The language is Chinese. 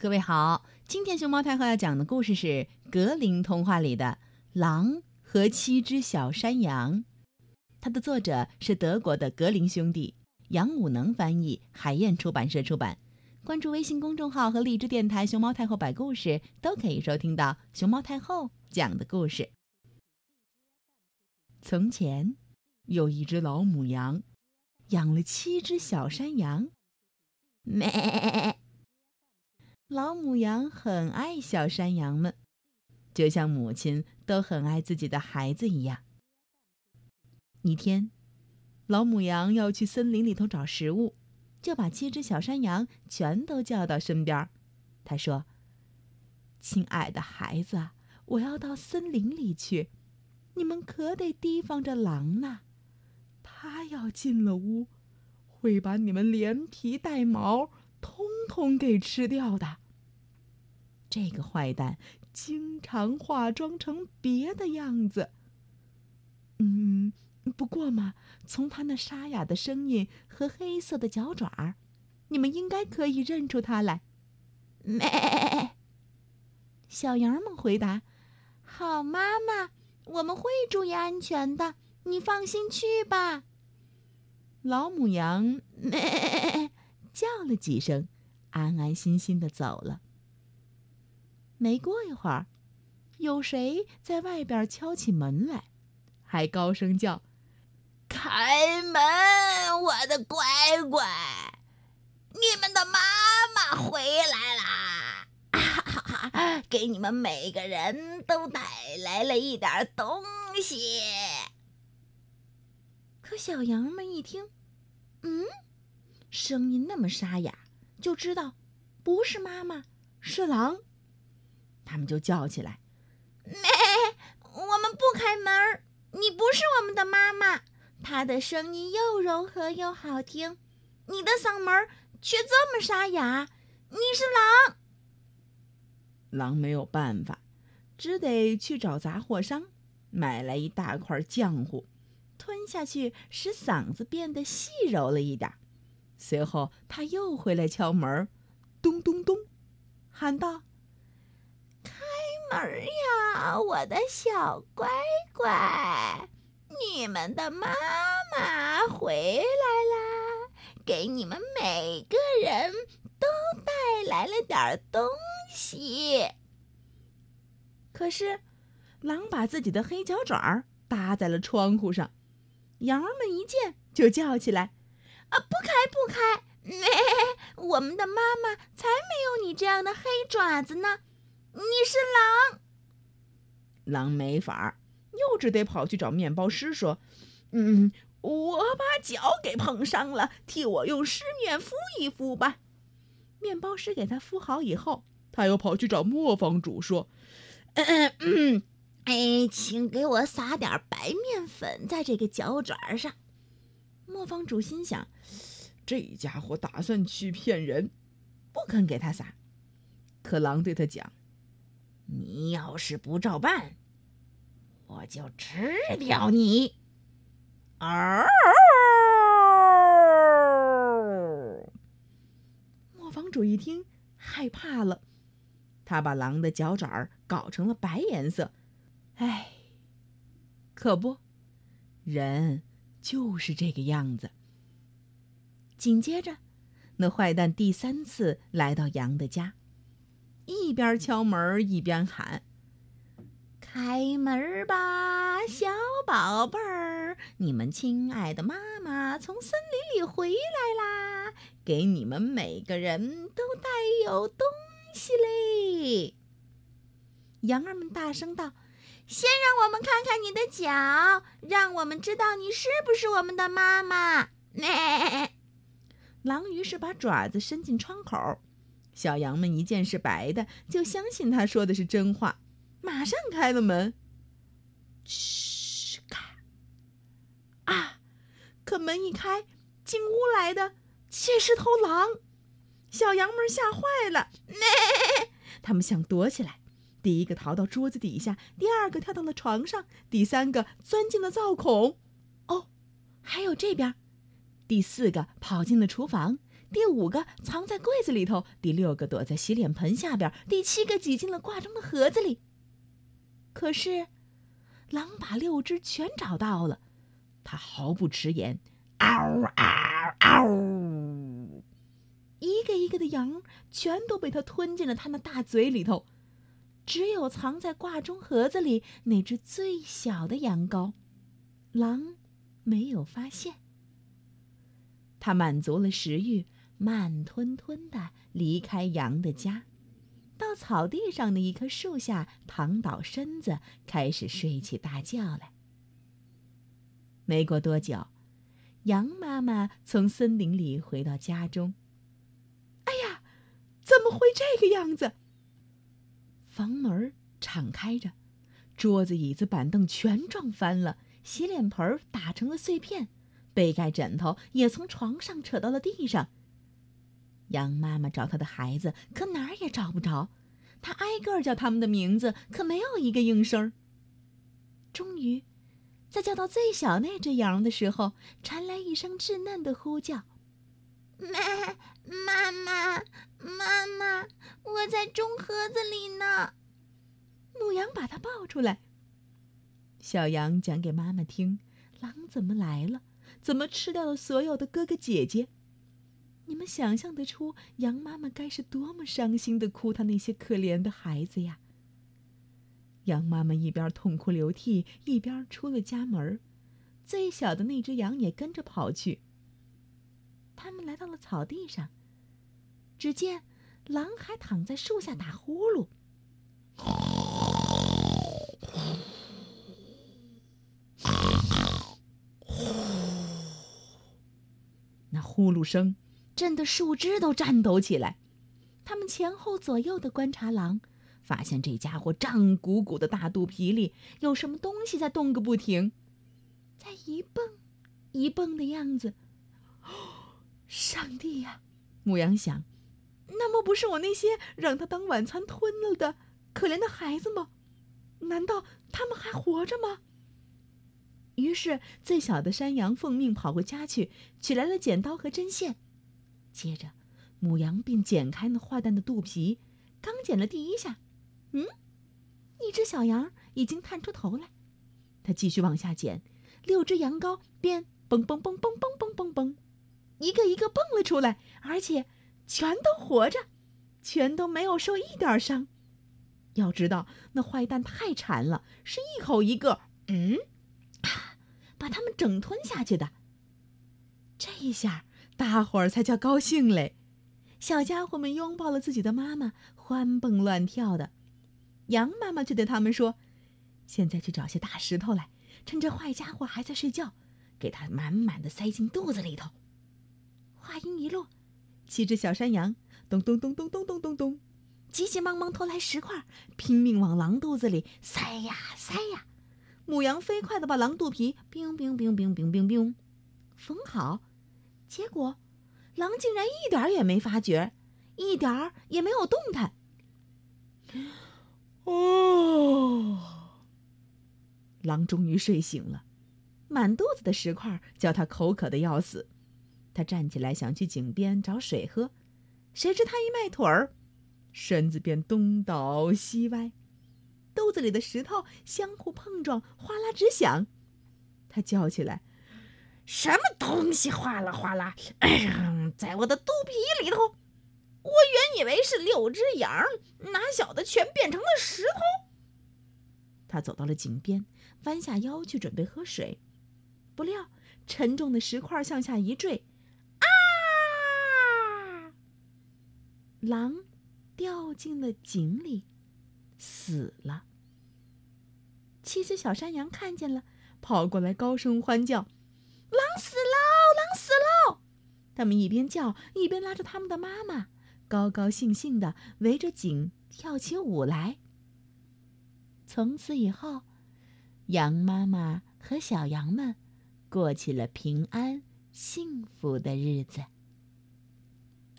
各位好，今天熊猫太后要讲的故事是《格林童话》里的《狼和七只小山羊》，它的作者是德国的格林兄弟，杨武能翻译，海燕出版社出版。关注微信公众号和荔枝电台“熊猫太后摆故事”，都可以收听到熊猫太后讲的故事。从前，有一只老母羊，养了七只小山羊。咩。老母羊很爱小山羊们，就像母亲都很爱自己的孩子一样。一天，老母羊要去森林里头找食物，就把七只小山羊全都叫到身边。他说：“亲爱的孩子，我要到森林里去，你们可得提防着狼呢。他要进了屋，会把你们连皮带毛。”通通给吃掉的。这个坏蛋经常化妆成别的样子。嗯，不过嘛，从他那沙哑的声音和黑色的脚爪你们应该可以认出他来。咩！小羊们回答：“好，妈妈，我们会注意安全的，你放心去吧。”老母羊咩。叫了几声，安安心心的走了。没过一会儿，有谁在外边敲起门来，还高声叫：“开门，我的乖乖，你们的妈妈回来啦！哈 哈给你们每个人都带来了一点东西。”可小羊们一听，嗯。声音那么沙哑，就知道不是妈妈，是狼。他们就叫起来：“咩！我们不开门，你不是我们的妈妈。她的声音又柔和又好听，你的嗓门却这么沙哑，你是狼。”狼没有办法，只得去找杂货商，买来一大块浆糊，吞下去，使嗓子变得细柔了一点。随后，他又回来敲门，咚咚咚，喊道：“门呀，我的小乖乖，你们的妈妈回来啦，给你们每个人都带来了点东西。”可是，狼把自己的黑脚爪搭在了窗户上，羊儿们一见就叫起来。啊！不开不开！咩！我们的妈妈才没有你这样的黑爪子呢！你是狼。狼没法儿，又只得跑去找面包师说：“嗯，我把脚给碰伤了，替我用湿面敷一敷吧。”面包师给他敷好以后，他又跑去找磨坊主说：“嗯嗯，哎，请给我撒点白面粉在这个脚爪上。”磨坊主心想：“这家伙打算去骗人，不肯给他撒。”可狼对他讲：“你要是不照办，我就吃掉你！”嗷！磨坊主一听，害怕了，他把狼的脚爪搞成了白颜色。哎，可不，人。就是这个样子。紧接着，那坏蛋第三次来到羊的家，一边敲门一边喊：“开门吧，小宝贝儿！你们亲爱的妈妈从森林里回来啦，给你们每个人都带有东西嘞！”羊儿们大声道。先让我们看看你的脚，让我们知道你是不是我们的妈妈。狼于是把爪子伸进窗口，小羊们一见是白的，就相信他说的是真话，马上开了门。嘘，咔！啊！可门一开，进屋来的却是头狼，小羊们吓坏了，他们想躲起来。第一个逃到桌子底下，第二个跳到了床上，第三个钻进了灶孔。哦，还有这边，第四个跑进了厨房，第五个藏在柜子里头，第六个躲在洗脸盆下边，第七个挤进了挂钟的盒子里。可是，狼把六只全找到了，他毫不迟延，嗷嗷嗷，一个一个的羊全都被他吞进了他那大嘴里头，只有藏在挂钟盒子里那只最小的羊羔，狼没有发现。他满足了食欲。慢吞吞的离开羊的家，到草地上的一棵树下躺倒身子，开始睡起大觉来。没过多久，羊妈妈从森林里回到家中。哎呀，怎么会这个样子？房门敞开着，桌子、椅子、板凳全撞翻了，洗脸盆打成了碎片，被盖、枕头也从床上扯到了地上。羊妈妈找她的孩子，可哪儿也找不着。她挨个叫他们的名字，可没有一个应声。终于，在叫到最小那只羊的时候，传来一声稚嫩的呼叫：“妈，妈妈，妈妈，我在钟盒子里呢。”母羊把它抱出来。小羊讲给妈妈听：狼怎么来了？怎么吃掉了所有的哥哥姐姐？你们想象得出，羊妈妈该是多么伤心的哭她那些可怜的孩子呀！羊妈妈一边痛哭流涕，一边出了家门最小的那只羊也跟着跑去。他们来到了草地上，只见狼还躺在树下打呼噜，那呼噜声。震得树枝都颤抖起来，他们前后左右的观察狼，发现这家伙胀鼓鼓的大肚皮里有什么东西在动个不停，在一蹦一蹦的样子。上帝呀！母羊想，那么不是我那些让他当晚餐吞了的可怜的孩子吗？难道他们还活着吗？于是，最小的山羊奉命跑回家去，取来了剪刀和针线。接着，母羊便剪开那坏蛋的肚皮。刚剪了第一下，嗯，一只小羊已经探出头来。他继续往下剪，六只羊羔便蹦蹦蹦蹦蹦蹦蹦蹦，一个一个蹦了出来，而且全都活着，全都没有受一点伤。要知道，那坏蛋太馋了，是一口一个，嗯，啊把它们整吞下去的。这一下。大伙儿才叫高兴嘞，小家伙们拥抱了自己的妈妈，欢蹦乱跳的。羊妈妈却对他们说：“现在去找些大石头来，趁着坏家伙还在睡觉，给他满满的塞进肚子里头。”话音一落，七只小山羊咚咚咚咚咚咚咚咚，急急忙忙偷来石块，拼命往狼肚子里塞呀塞呀。母羊飞快地把狼肚皮冰冰冰冰冰冰冰缝好。结果，狼竟然一点也没发觉，一点儿也没有动弹。哦，狼终于睡醒了，满肚子的石块叫他口渴的要死。他站起来想去井边找水喝，谁知他一迈腿儿，身子便东倒西歪，肚子里的石头相互碰撞，哗啦直响。他叫起来。什么东西哗啦哗啦，在我的肚皮里头？我原以为是六只羊，哪晓得全变成了石头。他走到了井边，弯下腰去准备喝水，不料沉重的石块向下一坠，啊！狼掉进了井里，死了。七只小山羊看见了，跑过来高声欢叫。狼死喽！狼死喽！他们一边叫，一边拉着他们的妈妈，高高兴兴的围着井跳起舞来。从此以后，羊妈妈和小羊们过起了平安幸福的日子。